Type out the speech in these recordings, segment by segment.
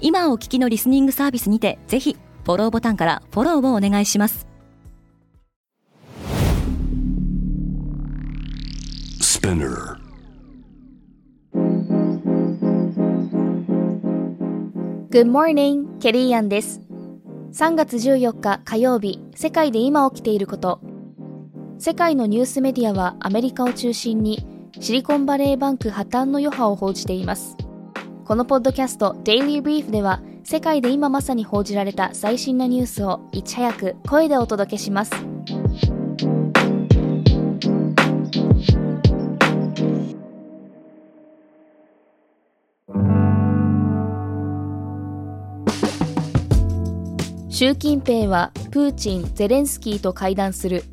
今お聞きのリスニングサービスにてぜひフォローボタンからフォローをお願いします Spinner. Good morning, ケリーアンです。3月14日火曜日、世界で今起きていること。世界のニュースメディアはアメリカを中心にシリコンバレーバンク破綻の余波を報じています。このポッドキャスト Daily Brief では世界で今まさに報じられた最新のニュースをいち早く声でお届けします。習近平はプーチン、ゼレンスキーと会談する。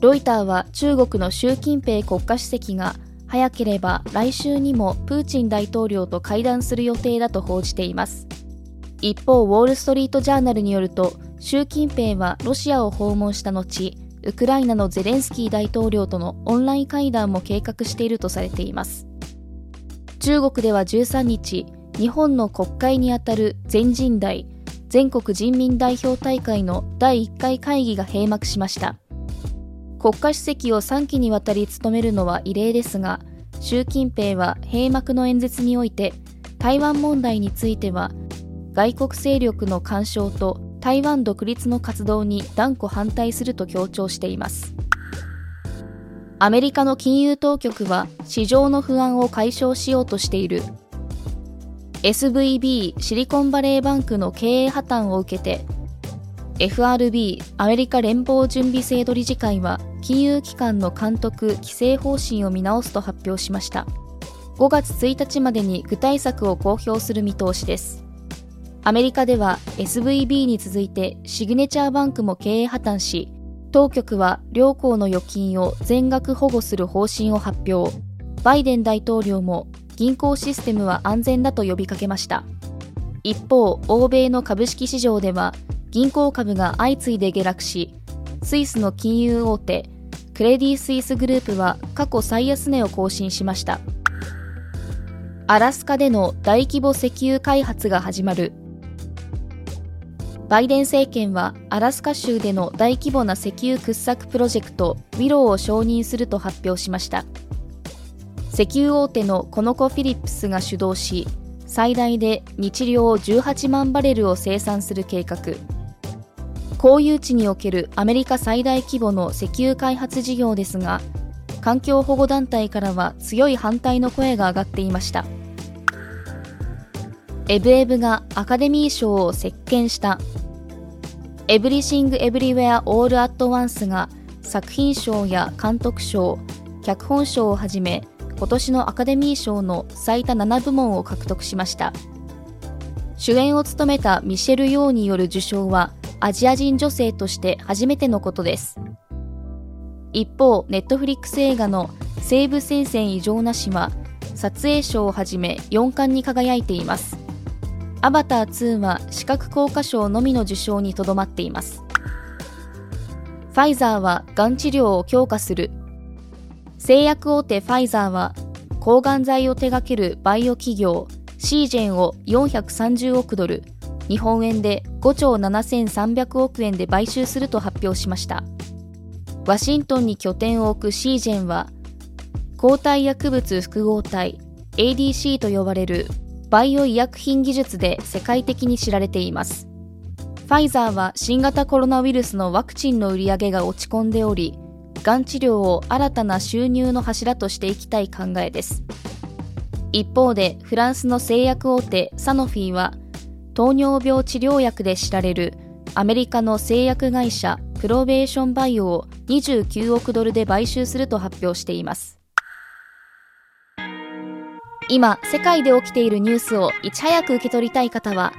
ロイターは中国の習近平国家主席が早ければ来週にもプーチン大統領と会談する予定だと報じています。一方、ウォール・ストリート・ジャーナルによると、習近平はロシアを訪問した後、ウクライナのゼレンスキー大統領とのオンライン会談も計画しているとされています。中国では13日、日本の国会にあたる全人代全国人民代表大会の第1回会議が閉幕しました国家主席を3期にわたり務めるのは異例ですが習近平は閉幕の演説において台湾問題については外国勢力の干渉と台湾独立の活動に断固反対すると強調しています。アメリカの金融当局は市場の不安を解消しようとしている。SVB シリコンバレーバンクの経営破綻を受けて FRB アメリカ連邦準備制度理事会は金融機関の監督・規制方針を見直すと発表しました。5月1日までに具体策を公表する見通しです。アメリカでは SVB に続いてシグネチャーバンクも経営破綻し当局は両行の預金を全額保護する方針を発表。バイデン大統領も銀行システムは安全だと呼びかけました。一方欧米の株式市場では銀行株が相次いで下落しスイスの金融大手クレディ・スイスグループは過去最安値を更新しました。アラスカでの大規模石油開発が始まる。バイデン政権はアラスカ州での大規模な石油掘削プロジェクトウィローを承認すると発表しました。石油大手のコノコ・フィリップスが主導し最大で日量18万バレルを生産する計画。公有地におけるアメリカ最大規模の石油開発事業ですが環境保護団体からは強い反対の声が上がっていました。エブエブがアカデミー賞を席巻した。エブリシング・エブリウェア・オール・アット・ワンスが作品賞や監督賞脚本賞をはじめ今年のアカデミー賞の最多7部門を獲得しました。主演を務めたミシェル・ヨーによる受賞はアジア人女性として初めてのことです。一方ネットフリックス映画の「西部戦線異常なし」は撮影賞をはじめ4冠に輝いています。アバター2は視覚効果賞のみの受賞にとどまっています。ファイザーはがん治療を強化する。製薬大手ファイザーは抗がん剤を手掛けるバイオ企業シージェンを430億ドル日本円で5兆7300億円で買収すると発表しました。ワシントンに拠点を置くシージェンは抗体薬物複合体 ADC と呼ばれるバイオ医薬品技術で世界的に知られています。ファイザーは新型コロナウイルスのワクチンの売り上げが落ち込んでおりがん治療を新たな収入の柱としていきたい考えです。一方でフランスの製薬大手サノフィーは糖尿病治療薬で知られるアメリカの製薬会社プロベーションバイオを29億ドルで買収すると発表しています今世界で起きているニュースをいち早く受け取りたい方は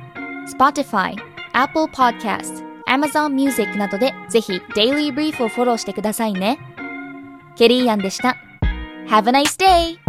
Spotify、Apple Podcast、Amazon Music などでぜひ Daily Brief をフォローしてくださいね。ケリーアンでした。Have a nice day!